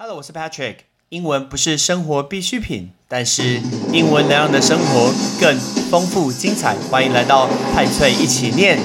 Hello，我是 Patrick。英文不是生活必需品，但是英文能让你的生活更丰富精彩。欢迎来到派翠一起念。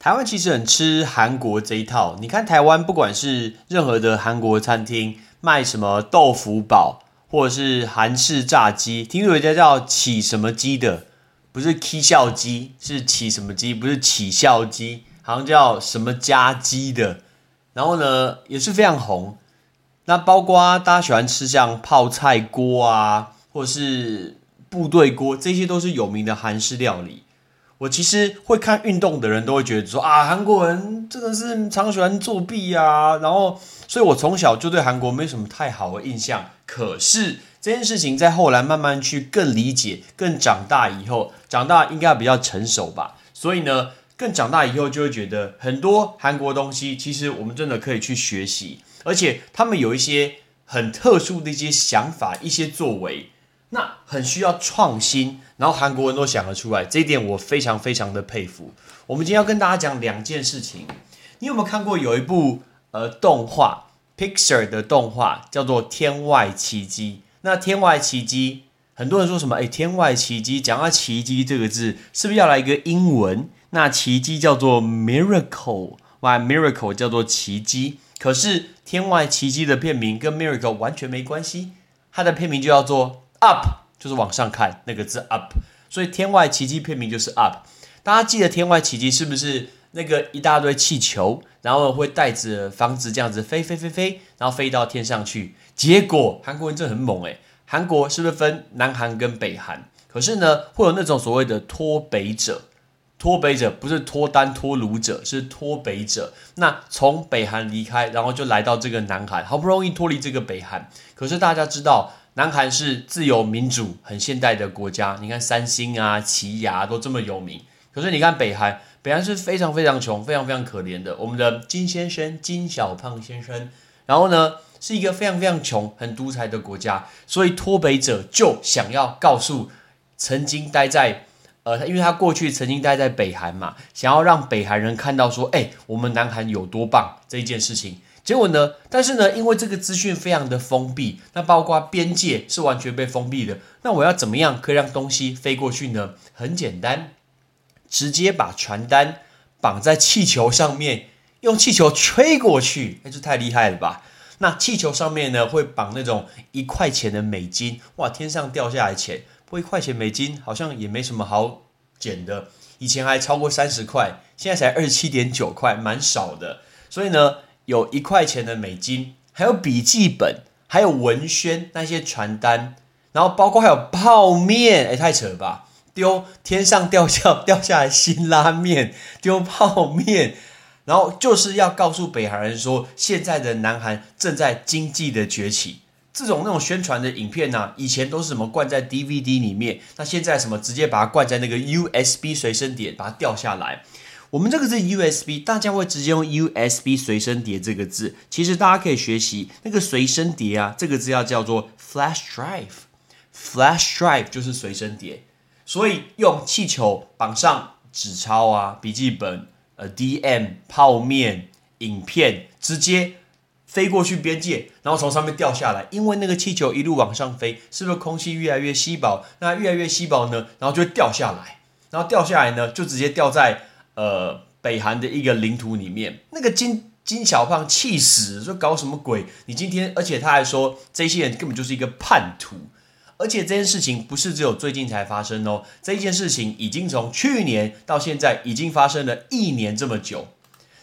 台湾其实很吃韩国这一套。你看台湾，不管是任何的韩国餐厅卖什么豆腐堡，或者是韩式炸鸡，听说有一家叫起什么鸡的，不是起笑鸡，是起什么鸡，不是起笑鸡，好像叫什么家鸡的。然后呢，也是非常红。那包括大家喜欢吃像泡菜锅啊，或者是部队锅，这些都是有名的韩式料理。我其实会看运动的人都会觉得说啊，韩国人真的是常喜欢作弊啊，然后，所以我从小就对韩国没什么太好的印象。可是这件事情在后来慢慢去更理解、更长大以后，长大应该比较成熟吧。所以呢，更长大以后就会觉得很多韩国东西，其实我们真的可以去学习，而且他们有一些很特殊的一些想法、一些作为。那很需要创新，然后韩国人都想得出来，这一点我非常非常的佩服。我们今天要跟大家讲两件事情，你有没有看过有一部呃动画，Pixar 的动画叫做《天外奇迹》？那《天外奇迹》，很多人说什么？哎，《天外奇迹》讲到奇迹这个字，是不是要来一个英文？那奇迹叫做 miracle，哇，miracle 叫做奇迹。可是《天外奇迹》的片名跟 miracle 完全没关系，它的片名就叫做。Up 就是往上看那个字 up，所以天外奇迹片名就是 up。大家记得天外奇迹是不是那个一大堆气球，然后会带着房子这样子飞飞飞飞，然后飞到天上去？结果韩国人真的很猛诶，韩国是不是分南韩跟北韩？可是呢，会有那种所谓的脱北者，脱北者不是脱单脱鲁者，是脱北者。那从北韩离开，然后就来到这个南韩，好不容易脱离这个北韩。可是大家知道。南韩是自由民主、很现代的国家，你看三星啊、奇亚都这么有名。可是你看北韩，北韩是非常非常穷、非常非常可怜的。我们的金先生、金小胖先生，然后呢是一个非常非常穷、很独裁的国家。所以脱北者就想要告诉曾经待在呃，因为他过去曾经待在北韩嘛，想要让北韩人看到说，哎，我们南韩有多棒这一件事情。结果呢？但是呢，因为这个资讯非常的封闭，那包括边界是完全被封闭的。那我要怎么样可以让东西飞过去呢？很简单，直接把传单绑在气球上面，用气球吹过去，那就太厉害了吧？那气球上面呢会绑那种一块钱的美金，哇，天上掉下来钱，不一块钱美金好像也没什么好捡的，以前还超过三十块，现在才二十七点九块，蛮少的。所以呢。有一块钱的美金，还有笔记本，还有文宣那些传单，然后包括还有泡面，哎，太扯了吧！丢天上掉下 掉下来新拉面，丢泡面，然后就是要告诉北韩人说，现在的南韩正在经济的崛起。这种那种宣传的影片呢，以前都是什么灌在 DVD 里面，那现在什么直接把它灌在那个 USB 随身碟，把它掉下来。我们这个是 USB，大家会直接用 USB 随身碟这个字。其实大家可以学习那个随身碟啊，这个字要叫做 flash drive，flash drive 就是随身碟。所以用气球绑上纸钞啊、笔记本、呃 DM、泡面、影片，直接飞过去边界，然后从上面掉下来。因为那个气球一路往上飞，是不是空气越来越稀薄？那越来越稀薄呢，然后就会掉下来，然后掉下来呢，就直接掉在。呃，北韩的一个领土里面，那个金金小胖气死，说搞什么鬼？你今天，而且他还说这些人根本就是一个叛徒，而且这件事情不是只有最近才发生哦，这件事情已经从去年到现在已经发生了一年这么久，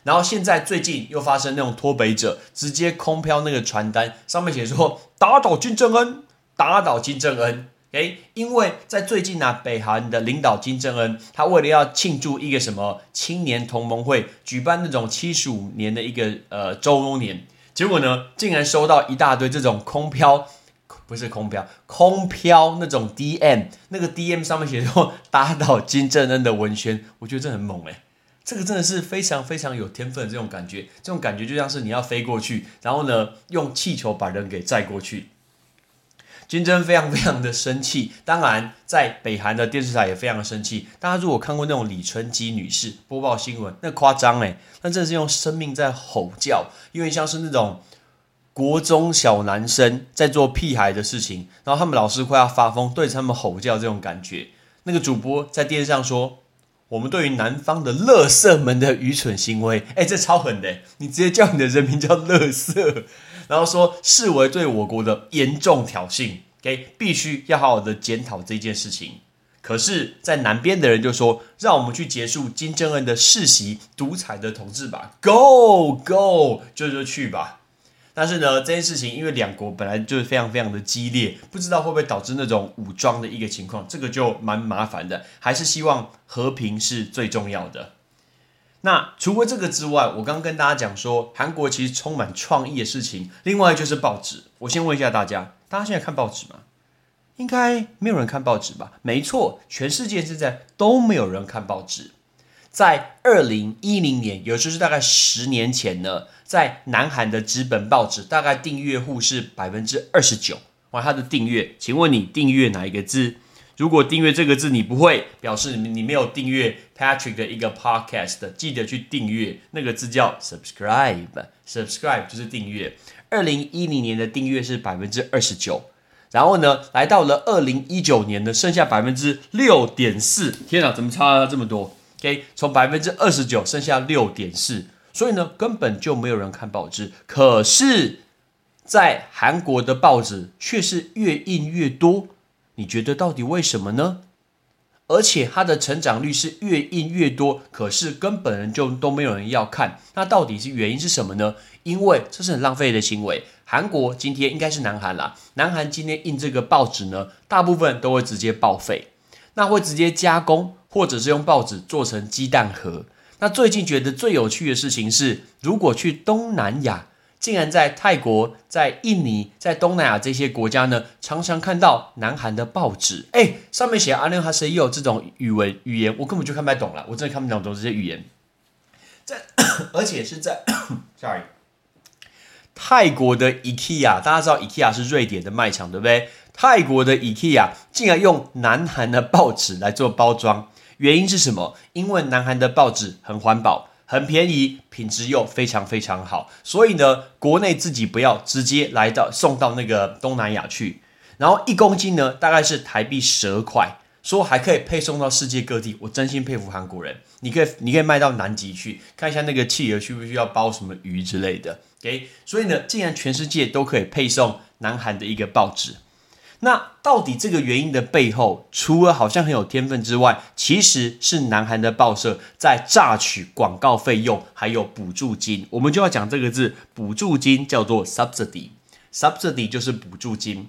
然后现在最近又发生那种脱北者直接空飘那个传单，上面写说打倒金正恩，打倒金正恩。诶，因为在最近呢，北韩的领导金正恩，他为了要庆祝一个什么青年同盟会，举办那种七十五年的一个呃周年，结果呢，竟然收到一大堆这种空飘，不是空飘，空飘那种 DM，那个 DM 上面写说打倒金正恩的文宣，我觉得这很猛诶，这个真的是非常非常有天分的这种感觉，这种感觉就像是你要飞过去，然后呢，用气球把人给载过去。金正非常非常的生气，当然在北韩的电视台也非常生气。大家如果看过那种李春姬女士播报新闻，那夸张诶，那真的是用生命在吼叫，因为像是那种国中小男生在做屁孩的事情，然后他们老师快要发疯，对着他们吼叫这种感觉。那个主播在电视上说：“我们对于南方的乐色们的愚蠢行为，哎，这超狠的，你直接叫你的人名叫乐色。”然后说视为对我国的严重挑衅，OK，必须要好好的检讨这件事情。可是，在南边的人就说，让我们去结束金正恩的世袭独裁的统治吧，Go Go，就就去吧。但是呢，这件事情因为两国本来就是非常非常的激烈，不知道会不会导致那种武装的一个情况，这个就蛮麻烦的。还是希望和平是最重要的。那除了这个之外，我刚刚跟大家讲说，韩国其实充满创意的事情。另外就是报纸，我先问一下大家，大家现在看报纸吗？应该没有人看报纸吧？没错，全世界现在都没有人看报纸。在二零一零年，也就是大概十年前呢，在南韩的纸本报纸，大概订阅户是百分之二十九。哇，它的订阅，请问你订阅哪一个字？如果订阅这个字你不会，表示你你没有订阅 Patrick 的一个 podcast，记得去订阅那个字叫 subscribe，subscribe 就是订阅。二零一零年的订阅是百分之二十九，然后呢，来到了二零一九年呢，剩下百分之六点四。天啊，怎么差这么多？OK，从百分之二十九剩下六点四，所以呢，根本就没有人看报纸。可是，在韩国的报纸却是越印越多。你觉得到底为什么呢？而且它的成长率是越印越多，可是根本就都没有人要看，那到底是原因是什么呢？因为这是很浪费的行为。韩国今天应该是南韩啦，南韩今天印这个报纸呢，大部分都会直接报废，那会直接加工，或者是用报纸做成鸡蛋盒。那最近觉得最有趣的事情是，如果去东南亚。竟然在泰国、在印尼、在东南亚这些国家呢，常常看到南韩的报纸，哎，上面写阿联哈谁也有这种语文语言，我根本就看不太懂了，我真的看不懂这些语言。在，而且是在，sorry，泰国的 IKEA，大家知道 IKEA 是瑞典的卖场，对不对？泰国的 IKEA 竟然用南韩的报纸来做包装，原因是什么？因为南韩的报纸很环保。很便宜，品质又非常非常好，所以呢，国内自己不要直接来到送到那个东南亚去，然后一公斤呢大概是台币十二块，说还可以配送到世界各地，我真心佩服韩国人。你可以你可以卖到南极去看一下那个企鹅需不需要包什么鱼之类的，OK？所以呢，既然全世界都可以配送南韩的一个报纸。那到底这个原因的背后，除了好像很有天分之外，其实是南韩的报社在榨取广告费用，还有补助金。我们就要讲这个字，补助金叫做 subsidy，subsidy 就是补助金。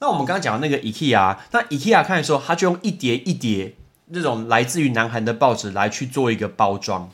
那我们刚刚讲的那个 IKEA，那 IKEA 看的时候，他就用一叠一叠那种来自于南韩的报纸来去做一个包装。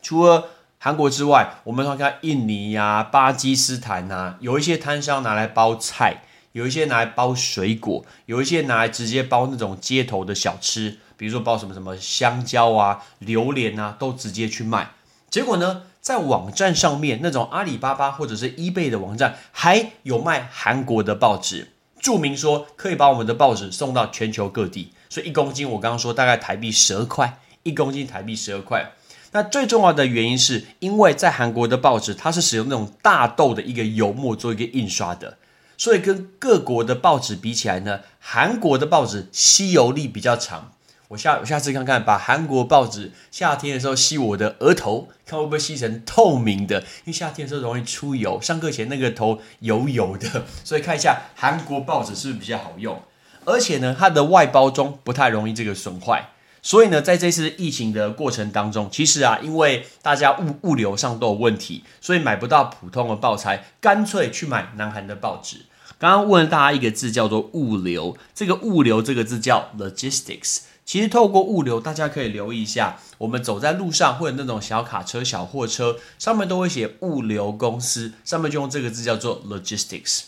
除了韩国之外，我们看印尼呀、巴基斯坦呐，有一些摊商拿来包菜。有一些拿来包水果，有一些拿来直接包那种街头的小吃，比如说包什么什么香蕉啊、榴莲啊，都直接去卖。结果呢，在网站上面，那种阿里巴巴或者是 eBay 的网站，还有卖韩国的报纸，注明说可以把我们的报纸送到全球各地。所以一公斤，我刚刚说大概台币十二块，一公斤台币十二块。那最重要的原因是因为在韩国的报纸，它是使用那种大豆的一个油墨做一个印刷的。所以跟各国的报纸比起来呢，韩国的报纸吸油力比较长。我下我下次看看，把韩国报纸夏天的时候吸我的额头，看会不会吸成透明的。因为夏天的时候容易出油，上课前那个头油油的，所以看一下韩国报纸是不是比较好用。而且呢，它的外包装不太容易这个损坏。所以呢，在这次疫情的过程当中，其实啊，因为大家物物流上都有问题，所以买不到普通的报材，干脆去买南韩的报纸。刚刚问大家一个字，叫做物流。这个物流这个字叫 logistics。其实透过物流，大家可以留意一下，我们走在路上或者那种小卡车、小货车上面都会写物流公司，上面就用这个字叫做 logistics。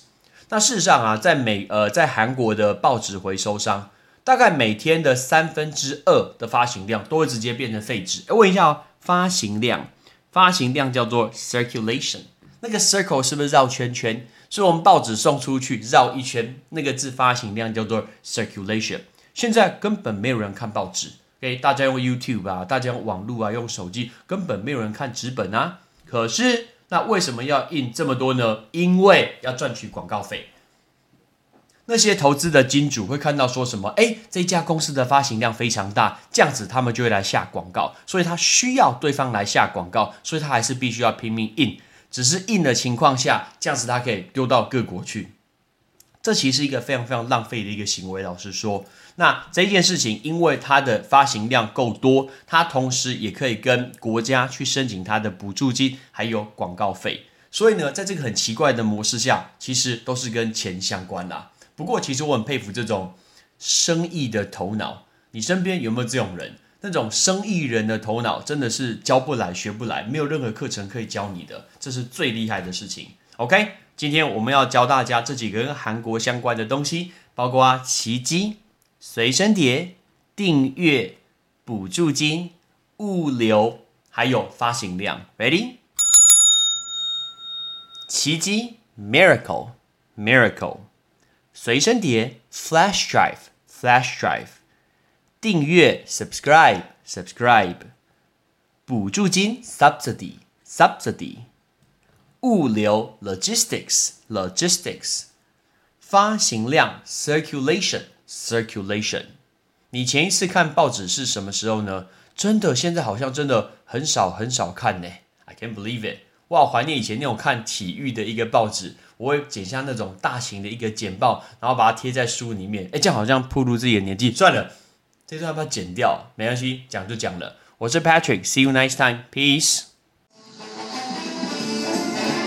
那事实上啊，在美呃在韩国的报纸回收商。大概每天的三分之二的发行量都会直接变成废纸。哎，问一下哦，发行量，发行量叫做 circulation，那个 circle 是不是绕圈圈？所以我们报纸送出去绕一圈，那个字发行量叫做 circulation。现在根本没有人看报纸，OK？大家用 YouTube 啊，大家用网络啊，用手机，根本没有人看纸本啊。可是那为什么要印这么多呢？因为要赚取广告费。那些投资的金主会看到说什么？哎，这家公司的发行量非常大，这样子他们就会来下广告，所以他需要对方来下广告，所以他还是必须要拼命印。只是印的情况下，这样子他可以丢到各国去。这其实是一个非常非常浪费的一个行为。老实说，那这件事情，因为它的发行量够多，它同时也可以跟国家去申请它的补助金，还有广告费。所以呢，在这个很奇怪的模式下，其实都是跟钱相关的。不过，其实我很佩服这种生意的头脑。你身边有没有这种人？那种生意人的头脑真的是教不来、学不来，没有任何课程可以教你的，这是最厉害的事情。OK，今天我们要教大家这几个跟韩国相关的东西，包括奇迹、随身碟、订阅、补助金、物流，还有发行量。Ready？奇迹 （Miracle），Miracle。随身碟 （flash drive），flash drive；订阅 （subscribe），subscribe；补助金 （subsidy），subsidy；物流 （logistics），logistics；发行量 （circulation），circulation。你前一次看报纸是什么时候呢？真的，现在好像真的很少很少看呢。I can't believe it！我好怀念以前那种看体育的一个报纸。我会剪下那种大型的一个剪报，然后把它贴在书里面。哎，这样好像暴露自己的年纪。算了，这段要不要剪掉？没关系，讲就讲了。我是 Patrick，See you next time，Peace。